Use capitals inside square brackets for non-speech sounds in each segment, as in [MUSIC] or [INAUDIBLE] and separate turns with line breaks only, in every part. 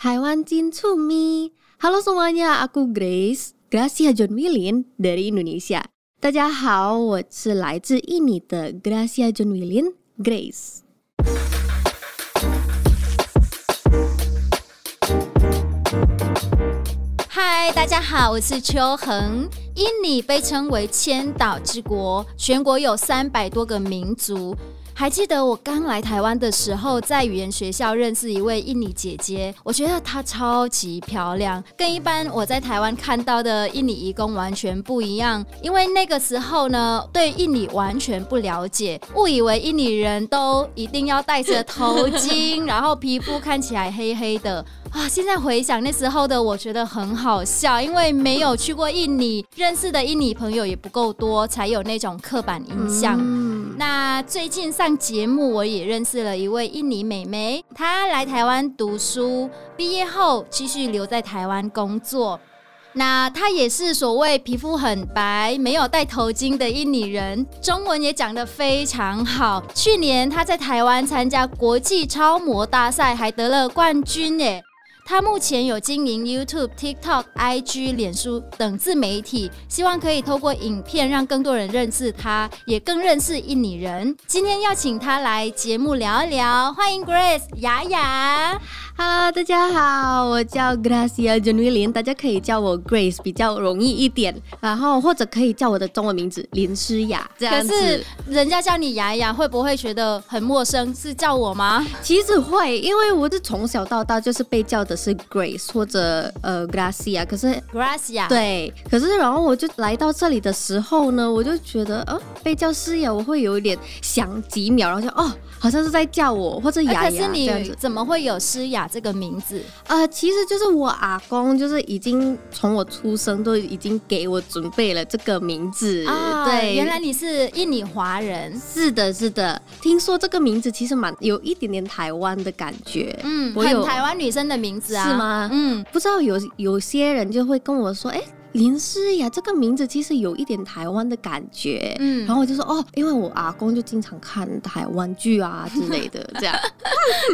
Taiwan Jin Cumi. Halo semuanya, aku Grace, Gracia John Willin dari Indonesia. 大家好，我是来自印尼的 Gracia John Willin Grace。
嗨，大家好，我是秋恒。印尼被称为千岛之国，全国有三百多个民族。还记得我刚来台湾的时候，在语言学校认识一位印尼姐姐，我觉得她超级漂亮，跟一般我在台湾看到的印尼移工完全不一样。因为那个时候呢，对印尼完全不了解，误以为印尼人都一定要戴着头巾，[LAUGHS] 然后皮肤看起来黑黑的啊。现在回想那时候的，我觉得很好笑，因为没有去过印尼，认识的印尼朋友也不够多，才有那种刻板印象。那最近上节目，我也认识了一位印尼美眉，她来台湾读书，毕业后继续留在台湾工作。那她也是所谓皮肤很白、没有戴头巾的印尼人，中文也讲得非常好。去年她在台湾参加国际超模大赛，还得了冠军耶。他目前有经营 YouTube、TikTok、IG、脸书等自媒体，希望可以透过影片让更多人认识他，也更认识印尼人。今天要请他来节目聊一聊，欢迎 Grace 雅雅。
Hello，大家好，我叫 Gracia John Willin，大家可以叫我 Grace，比较容易一点。然后或者可以叫我的中文名字林诗雅，这样子。
可是人家叫你雅雅，会不会觉得很陌生？是叫我吗？
其实会，因为我是从小到大就是被叫的是 Grace 或者呃 Gracia，可是
Gracia
对，可是然后我就来到这里的时候呢，我就觉得呃被叫诗雅，我会有一点想几秒，然后就哦好像是在叫我或者雅雅。可是你
怎么会有诗雅？这个名字，
呃，其实就是我阿公，就是已经从我出生都已经给我准备了这个名字。
啊，对，原来你是印尼华人。
是的，是的。听说这个名字其实蛮有一点点台湾的感觉，
嗯，
我
有很台湾女生的名字啊，
是吗？
嗯，
不知道有有些人就会跟我说，哎。林诗雅这个名字其实有一点台湾的感觉，嗯，然后我就说哦，因为我阿公就经常看台湾剧啊之类的，[LAUGHS] 这样，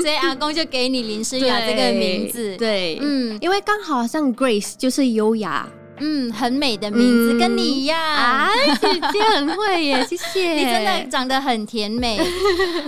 所以阿公就给你林诗雅这个名字，[LAUGHS]
对，嗯，因为刚好像 Grace 就是优雅。
嗯，很美的名字，嗯、跟你一样啊，
姐姐很会耶，谢谢。[LAUGHS]
你真的长得很甜美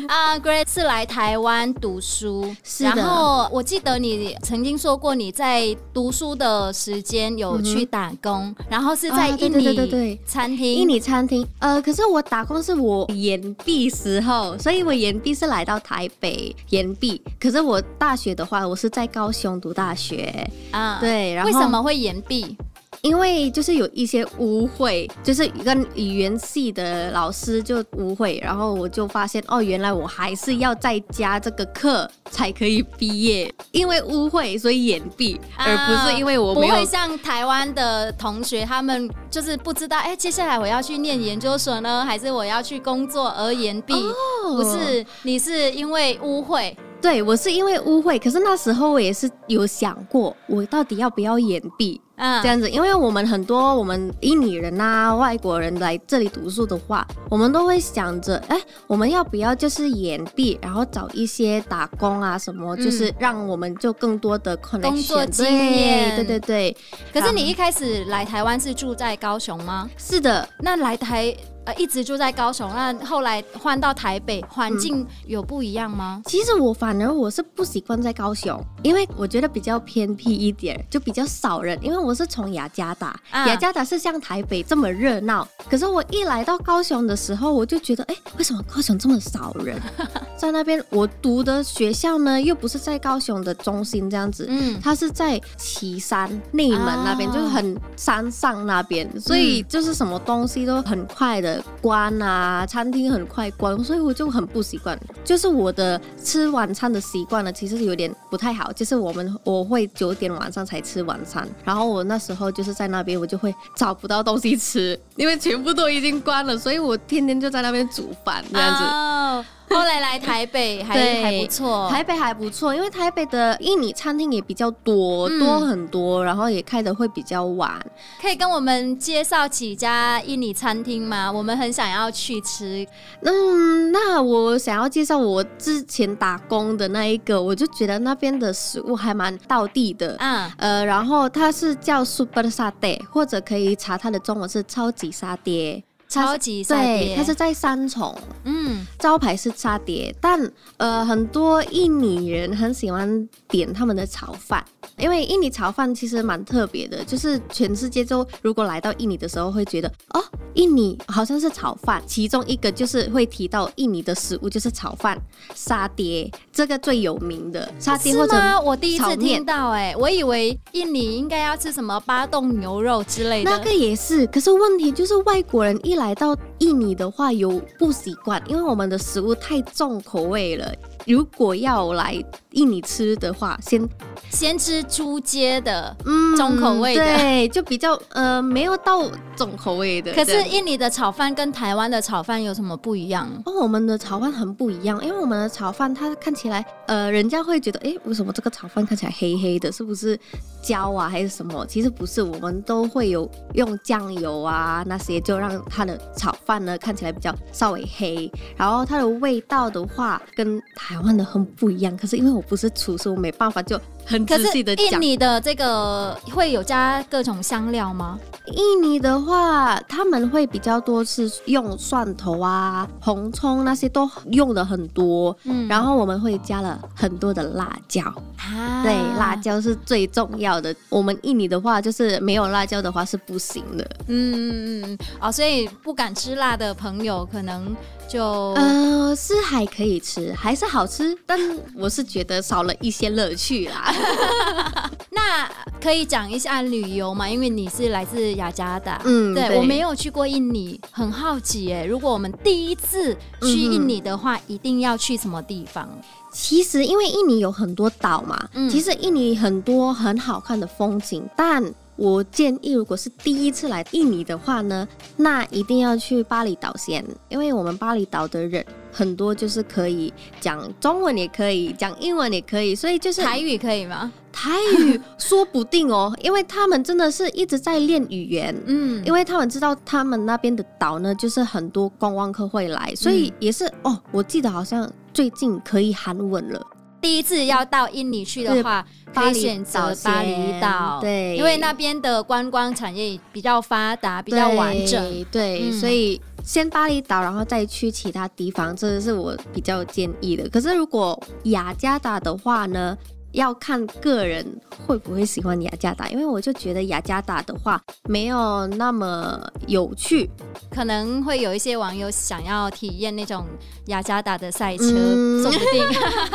啊。uh, Grace 是来台湾读书，是。然后我记得你曾经说过你在读书的时间有去打工，嗯、然后是在印尼、啊、对对对对餐厅，
印尼餐厅。呃，可是我打工是我延毕时候，所以我延毕是来到台北延毕。可是我大学的话，我是在高雄读大学啊。对，然后
为什么会延毕？
因为就是有一些误会，就是跟语言系的老师就误会，然后我就发现哦，原来我还是要再加这个课才可以毕业，因为误会所以延毕，而不是因为我没有、
啊、不会像台湾的同学，他们就是不知道哎，接下来我要去念研究所呢，还是我要去工作而延毕？哦、不是，你是因为误会。
对，我是因为误会，可是那时候我也是有想过，我到底要不要延毕？嗯，这样子，因为我们很多我们印尼人啊，外国人来这里读书的话，我们都会想着，哎，我们要不要就是延毕，然后找一些打工啊什么，嗯、就是让我们就更多的 connection，
工作经验，
对对对。
可是你一开始来台湾是住在高雄吗？
是的，
那来台。一直住在高雄，那后来换到台北，环境有不一样吗？
嗯，其实我反而我是不习惯在高雄，因为我觉得比较偏僻一点，就比较少人。因为我是从雅加达，啊、雅加达是像台北这么热闹，可是我一来到高雄的时候，我就觉得，哎，为什么高雄这么少人？[LAUGHS] 在那边我读的学校呢，又不是在高雄的中心这样子，嗯，它是在旗山内门那边，啊、就是很山上那边，所以就是什么东西都很快的。关啊，餐厅很快关，所以我就很不习惯。就是我的吃晚餐的习惯呢，其实有点不太好。就是我们我会九点晚上才吃晚餐，然后我那时候就是在那边，我就会找不到东西吃，因为全部都已经关了，所以我天天就在那边煮饭这样子。[LAUGHS]
后来来台北还还不错，
台北还不错，因为台北的印尼餐厅也比较多，嗯、多很多，然后也开的会比较晚。
可以跟我们介绍几家印尼餐厅吗？我们很想要去吃。
嗯，那我想要介绍我之前打工的那一个，我就觉得那边的食物还蛮道地的。嗯，呃，然后它是叫 Super Satay，或者可以查它的中文是超级沙爹。
超级沙爹，
它是在三重，嗯，招牌是沙爹，但呃，很多印尼人很喜欢点他们的炒饭，因为印尼炒饭其实蛮特别的，就是全世界都如果来到印尼的时候会觉得哦，印尼好像是炒饭，其中一个就是会提到印尼的食物就是炒饭沙爹，这个最有名的沙爹或者。
我第一次听到，哎，我以为印尼应该要吃什么巴东牛肉之类的，
那个也是，可是问题就是外国人一来到印尼的话有不习惯，因为我们的食物太重口味了。如果要来印尼吃的话，先
先吃猪街的，嗯，重口味的，
对，就比较呃没有到重口味的。
可是印尼的炒饭跟台湾的炒饭有什么不一样？
哦，我们的炒饭很不一样，因为我们的炒饭它看起来，呃，人家会觉得，哎，为什么这个炒饭看起来黑黑的？是不是焦啊，还是什么？其实不是，我们都会有用酱油啊那些，就让它的炒饭呢看起来比较稍微黑。然后它的味道的话，跟台台湾的很不一样，可是因为我不是厨师，我没办法就很仔细的讲。
印尼的这个会有加各种香料吗？
印尼的话，他们会比较多是用蒜头啊、红葱那些都用的很多，嗯，然后我们会加了很多的辣椒，啊，对，辣椒是最重要的。我们印尼的话，就是没有辣椒的话是不行的，
嗯嗯嗯，哦，所以不敢吃辣的朋友可能。就
呃是还可以吃，还是好吃，但我是觉得少了一些乐趣啦。[LAUGHS]
那可以讲一下旅游吗？因为你是来自雅加达，嗯，对，对我没有去过印尼，很好奇哎。如果我们第一次去印尼的话，嗯、一定要去什么地方？
其实因为印尼有很多岛嘛，嗯、其实印尼很多很好看的风景，但。我建议，如果是第一次来印尼的话呢，那一定要去巴厘岛先，因为我们巴厘岛的人很多，就是可以讲中文，也可以讲英文，也可以，所以就是
台语可以吗？
台语说不定哦，因为他们真的是一直在练语言，嗯，因为他们知道他们那边的岛呢，就是很多观光客会来，所以也是哦，我记得好像最近可以韩文了。
第一次要到印尼去的话，可以选择巴厘岛，对，因为那边的观光产业比较发达，比较完整，
对，所以先巴厘岛，然后再去其他地方，这是我比较建议的。可是如果雅加达的话呢？要看个人会不会喜欢雅加达，因为我就觉得雅加达的话没有那么有趣，
可能会有一些网友想要体验那种雅加达的赛车，嗯、说不定。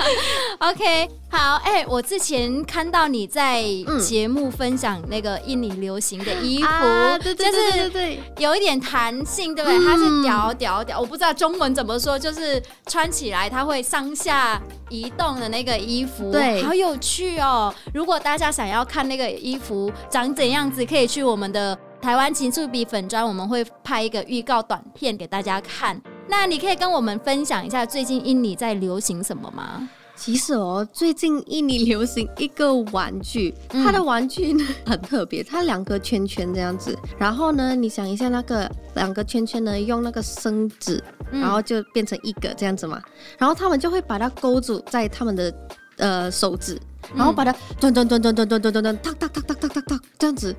[LAUGHS] OK，好，哎、欸，我之前看到你在节目分享那个印尼流行的衣服，
啊、对对对对对，
有一点弹性，对不对？嗯、它是屌屌屌，我不知道中文怎么说，就是穿起来它会上下移动的那个衣服，
对，
好有趣哦！如果大家想要看那个衣服长怎样子，可以去我们的台湾情趣比粉砖，我们会拍一个预告短片给大家看。那你可以跟我们分享一下最近印尼在流行什么吗？
其实哦，最近印尼流行一个玩具，它的玩具呢很特别，它两个圈圈这样子。然后呢，你想一下那个两个圈圈呢，用那个绳子，然后就变成一个这样子嘛。然后他们就会把它勾住在他们的呃手指，然后把它转转转转转转转转转，哒哒哒哒哒哒哒这样子。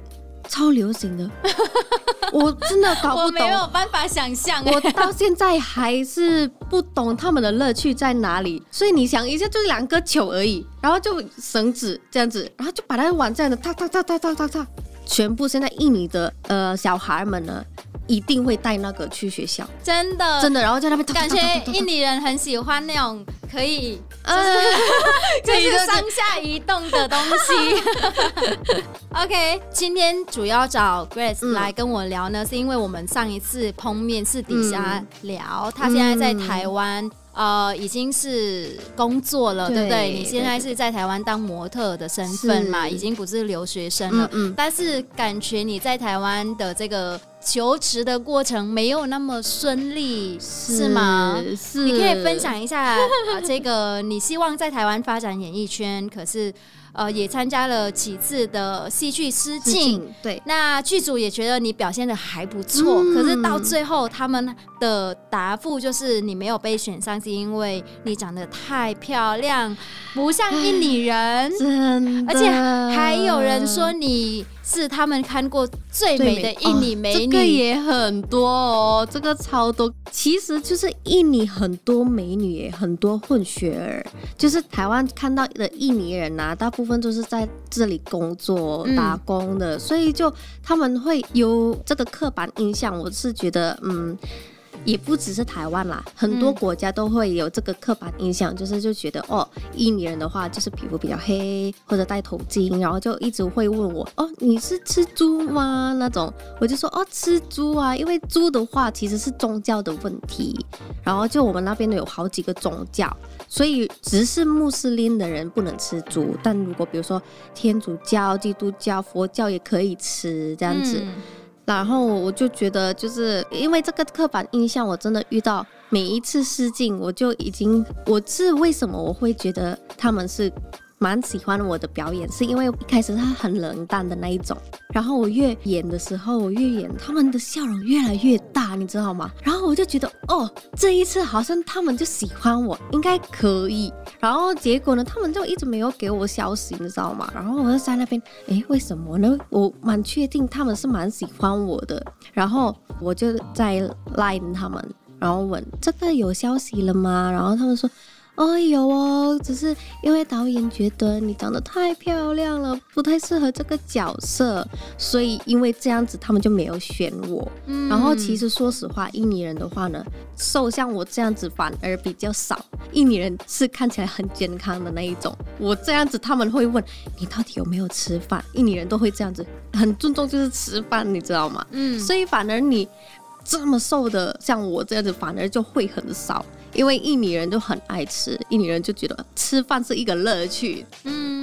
超流行的，我真的搞不懂，我
没有办法想象，
我到现在还是不懂他们的乐趣在哪里。所以你想一下，就是两个球而已，然后就绳子这样子，然后就把它玩这样的，哒哒哒哒哒哒哒，全部现在印尼的呃小孩们呢。一定会带那个去学校，
真的。
真的，然后在那边
感觉印尼人很喜欢那种可以，就是 [LAUGHS] 就是上下移动的东西。[LAUGHS] OK，今天主要找 Grace 来跟我聊呢，是因为我们上一次碰面私底下聊，他现在在台湾。呃，已经是工作了，对，对不对？你现在是在台湾当模特的身份嘛，已经不是留学生了。嗯，嗯，但是感觉你在台湾的这个求职的过程没有那么顺利，是，是吗？是。你可以分享一下啊，[LAUGHS] 这个你希望在台湾发展演艺圈，可是。呃，也参加了几次的戏剧试镜，
对，
那剧组也觉得你表现的还不错，嗯，可是到最后他们的答复就是你没有被选上，是因为你长得太漂亮，不像印尼人，
真的，
而且还有人说你。是他们看过最美的印尼美女，
哦，这个也很多哦，这个超多。其实就是印尼很多美女，很多混血儿，就是台湾看到的印尼人啊，大部分都是在这里工作打工的，嗯，所以就他们会有这个刻板印象。我是觉得，嗯。也不只是台湾啦，很多国家都会有这个刻板印象，嗯、就是就觉得哦，印尼人的话就是皮肤比较黑，或者戴头巾，然后就一直会问我哦，你是吃猪吗？那种我就说哦，吃猪啊，因为猪的话其实是宗教的问题，然后就我们那边有好几个宗教，所以只是穆斯林的人不能吃猪，但如果比如说天主教、基督教、佛教也可以吃这样子。嗯然后我就觉得，就是因为这个刻板印象，我真的遇到每一次试镜，我就已经，我是为什么我会觉得他们是。蛮喜欢我的表演，是因为一开始他很冷淡的那一种，然后我越演的时候，我越演，他们的笑容越来越大，你知道吗？然后我就觉得，哦，这一次好像他们就喜欢我，应该可以。然后结果呢，他们就一直没有给我消息，你知道吗？然后我就在那边，诶，为什么呢？我蛮确定他们是蛮喜欢我的，然后我就在 line 他们，然后问这个有消息了吗？然后他们说。哦，有哦，只是因为导演觉得你长得太漂亮了，不太适合这个角色，所以因为这样子，他们就没有选我。嗯，然后其实说实话，印尼人的话呢，瘦像我这样子反而比较少。印尼人是看起来很健康的那一种，我这样子他们会问你到底有没有吃饭？印尼人都会这样子，很尊重就是吃饭，你知道吗？嗯，所以反而你这么瘦的，像我这样子，反而就会很少。因为印尼人都很爱吃，印尼人就觉得吃饭是一个乐趣。
嗯，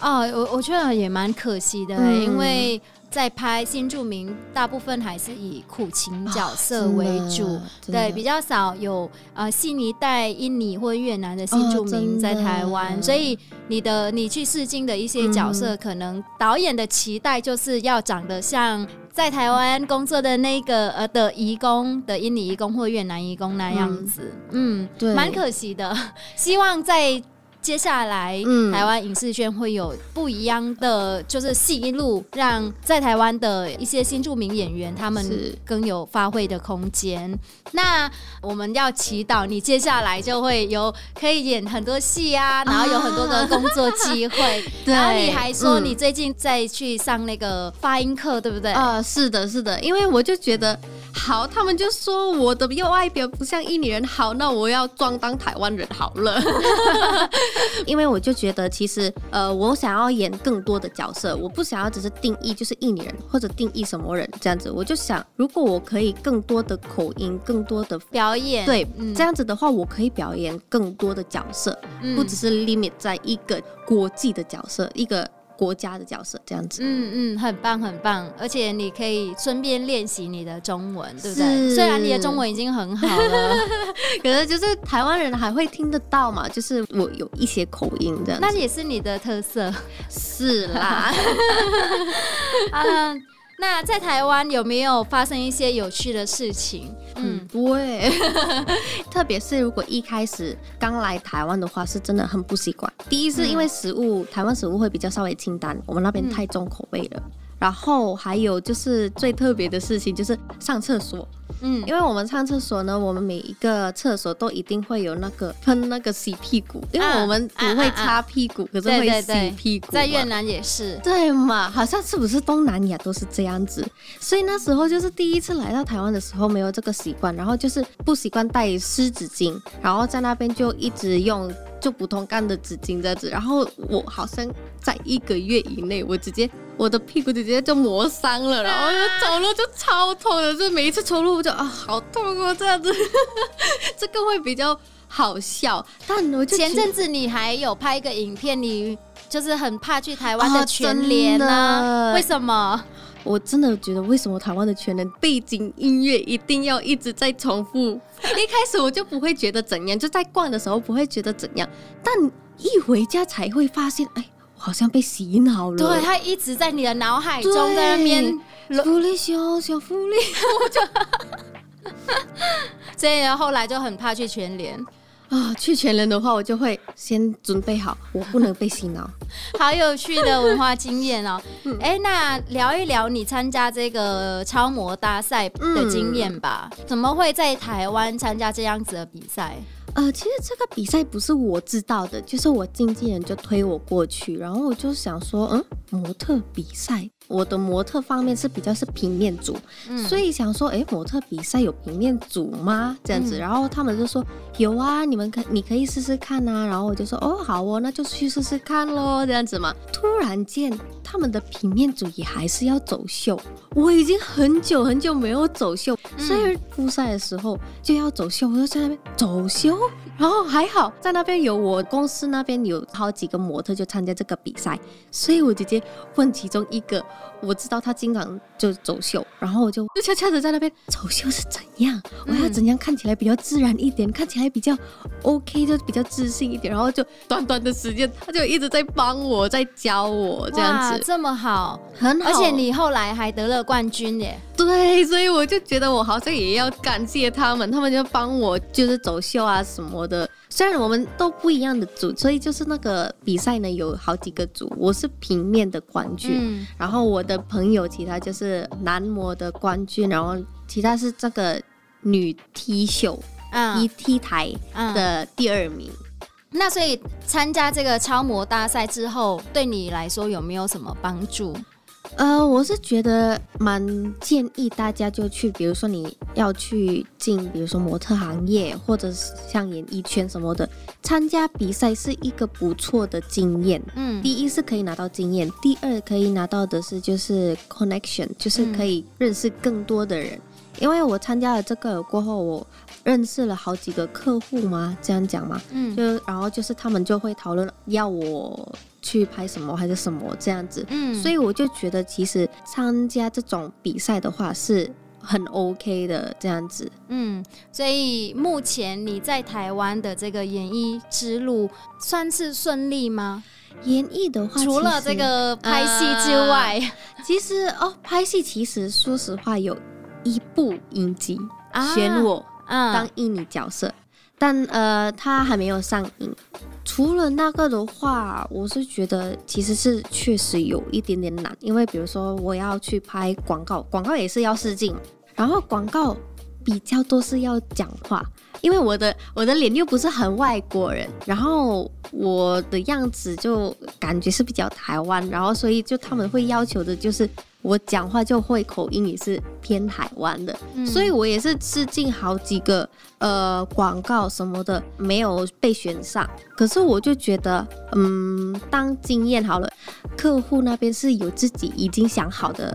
哦，我我觉得也蛮可惜的，嗯，因为在拍新著名，大部分还是以苦情角色为主，哦，对，比较少有呃新一代印尼或越南的新著名在台湾，哦，所以你的你去试镜的一些角色，嗯，可能导演的期待就是要长得像。在台湾工作的那个呃的移工的印尼移工或越南移工那样子，嗯，对，蛮可惜的。[LAUGHS] 希望在。接下来，嗯、台湾影视圈会有不一样的就是戏路，让在台湾的一些新著名演员他们更有发挥的空间。那我们要祈祷你接下来就会有可以演很多戏啊，然后有很多的工作机会。[LAUGHS] 然后你还说你最近在去上那个发音课，对不对？
啊、呃，是的，是的，因为我就觉得。好，他们就说我的外表不像印尼人，好，那我要装当台湾人好了。[LAUGHS] 因为我就觉得，其实呃，我想要演更多的角色，我不想要只是定义就是印尼人或者定义什么人这样子。我就想，如果我可以更多的口音，更多的
表演，
对，嗯、这样子的话，我可以表演更多的角色，嗯、不只是 limit 在一个国际的角色，一个。国家的角色这样子，
嗯嗯，很棒很棒，而且你可以顺便练习你的中文，对不对？虽然你的中文已经很好了，[LAUGHS]
可是就是台湾人还会听得到嘛，就是我有一些口音这样，
那也是你的特色，
是啦。[LAUGHS]
嗯。那在台湾有没有发生一些有趣的事情？
嗯，不会，[LAUGHS] 特别是如果一开始刚来台湾的话，是真的很不习惯。第一是因为食物，嗯、台湾食物会比较稍微清淡，我们那边太重口味了。嗯、然后还有就是最特别的事情就是上厕所。嗯，因为我们上厕所呢，我们每一个厕所都一定会有那个喷那个洗屁股，因为我们不会擦屁股，啊啊啊、可是会洗屁股。
在越南也是，
对嘛？好像是不是东南亚都是这样子？所以那时候就是第一次来到台湾的时候，没有这个习惯，然后就是不习惯带湿纸巾，然后在那边就一直用。就普通干的纸巾这样子，然后我好像在一个月以内，我直接我的屁股直接就磨伤了，然后走路就超痛的，就每一次走路我就啊好痛哦这样子，[LAUGHS] 这个会比较好笑。但我就
前阵子你还有拍一个影片，你就是很怕去台湾的全联呢？为什么？
我真的觉得，为什么台湾的全联背景音乐一定要一直在重复？[LAUGHS] 一开始我就不会觉得怎样，就在逛的时候不会觉得怎样，但一回家才会发现，哎，我好像被洗脑了。
对，它一直在你的脑海中在那边。
福利小小福利，我就，
所以后来就很怕去全联。
啊，去全人的话，我就会先准备好，我不能被洗脑。[LAUGHS]
好有趣的文化经验哦！[LAUGHS] 哎、那聊一聊你参加这个超模大赛的经验吧？嗯、怎么会在台湾参加这样子的比赛？
呃，其实这个比赛不是我知道的，就是我经纪人就推我过去，然后我就想说，嗯，模特比赛。我的模特方面是比较是平面组，嗯、所以想说，哎、欸，模特比赛有平面组吗？这样子，嗯、然后他们就说有啊，你们可你可以试试看啊。然后我就说，哦，好哦，那就去试试看喽，这样子嘛。突然间，他们的平面组也还是要走秀，我已经很久很久没有走秀，所以复赛的时候就要走秀，我就在那边走秀。然后还好，在那边有我公司那边有好几个模特就参加这个比赛，所以我直接问其中一个。我知道他经常就走秀，然后我就就悄悄的在那边走秀是怎样，我要怎样看起来比较自然一点，看起来比较 OK，就比较自信一点，然后就短短的时间，他就一直在帮我，在教我这样子，
这么好，
很好，
而且你后来还得了冠军耶，
对，所以我就觉得我好像也要感谢他们，他们就帮我就是走秀啊什么的。虽然我们都不一样的组，所以就是那个比赛呢有好几个组，我是平面的冠军，嗯、然后我的朋友其他就是男模的冠军，然后其他是这个女 T 秀，嗯，一 T 台的第二名。嗯、
那所以参加这个超模大赛之后，对你来说有没有什么帮助？
呃，我是觉得蛮建议大家就去，比如说你要去进，比如说模特行业，或者是像演艺圈什么的，参加比赛是一个不错的经验。嗯，第一是可以拿到经验，第二可以拿到的是就是 connection，就是可以认识更多的人。嗯、因为我参加了这个过后，我认识了好几个客户嘛？这样讲嘛？嗯，就然后就是他们就会讨论要我。去拍什么还是什么这样子，嗯，所以我就觉得其实参加这种比赛的话是很 OK 的这样子，
嗯，所以目前你在台湾的这个演艺之路算是顺利吗？
演艺的话，
除了这个拍戏之外，
呃、[LAUGHS] 其实哦，拍戏其实说实话有一部影集选我当印尼角色，但呃，它还没有上映。除了那个的话，我是觉得其实是确实有一点点难，因为比如说我要去拍广告，广告也是要试镜，然后广告比较多是要讲话，因为我的我的脸又不是很外国人，然后我的样子就感觉是比较台湾，然后所以就他们会要求的就是。我讲话就会口音也是偏台湾的，嗯、所以我也是试镜好几个呃广告什么的没有被选上，可是我就觉得嗯当经验好了，客户那边是有自己已经想好的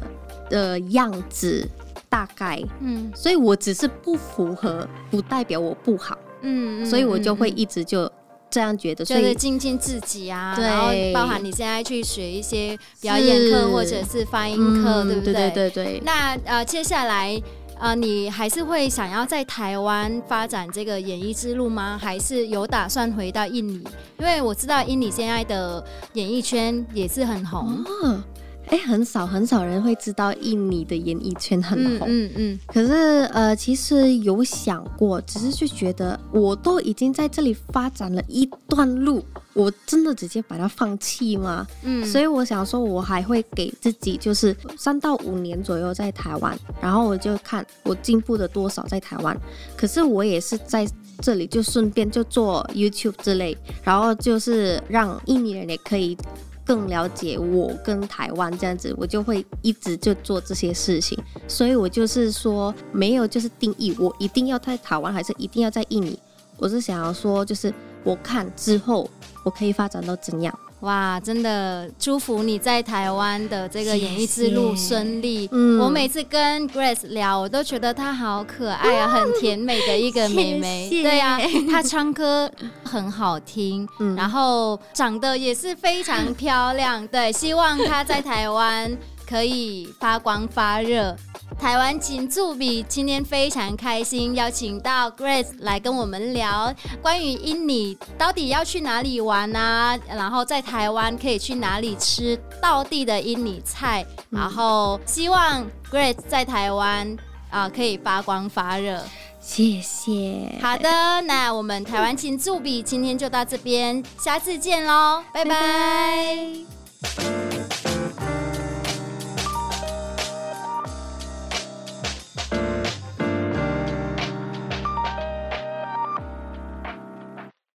的样子大概，嗯，所以我只是不符合，不代表我不好，嗯，嗯，所以我就会一直就。这样觉得，
就是精进自己啊，然后包含你现在去学一些表演课或者是发音课，嗯、对不对？
对对对对。
那呃，接下来呃，你还是会想要在台湾发展这个演艺之路吗？还是有打算回到印尼？因为我知道印尼现在的演艺圈也是很红。哦
哎，很少很少人会知道印尼的演艺圈很红，嗯嗯，嗯嗯，可是呃，其实有想过，只是就觉得我都已经在这里发展了一段路，我真的直接把它放弃吗？嗯，所以我想说，我还会给自己就是三到五年左右在台湾，然后我就看我进步了多少在台湾。可是我也是在这里就顺便就做 YouTube 之类，然后就是让印尼人也可以。更了解我跟台湾这样子，我就会一直就做这些事情。所以我就是说，没有就是定义我一定要在台湾，还是一定要在印尼。我是想要说，就是我看之后我可以发展到怎样。
哇，真的祝福你在台湾的这个演艺之路顺利。
嗯，
我每次跟 Grace 聊，我都觉得她好可爱啊，很甜美的一个妹妹。
谢谢。
对呀，她唱歌很好听，嗯，然后长得也是非常漂亮。对，希望她在台湾可以发光发热。台湾金助比今天非常开心，邀请到 Grace 来跟我们聊关于印尼到底要去哪里玩啊，然后在台湾可以去哪里吃道地的印尼菜，嗯、然后希望 Grace 在台湾啊、呃、可以发光发热。
谢谢。
好的，那我们台湾金助比今天就到这边，下次见喽，拜拜。拜拜。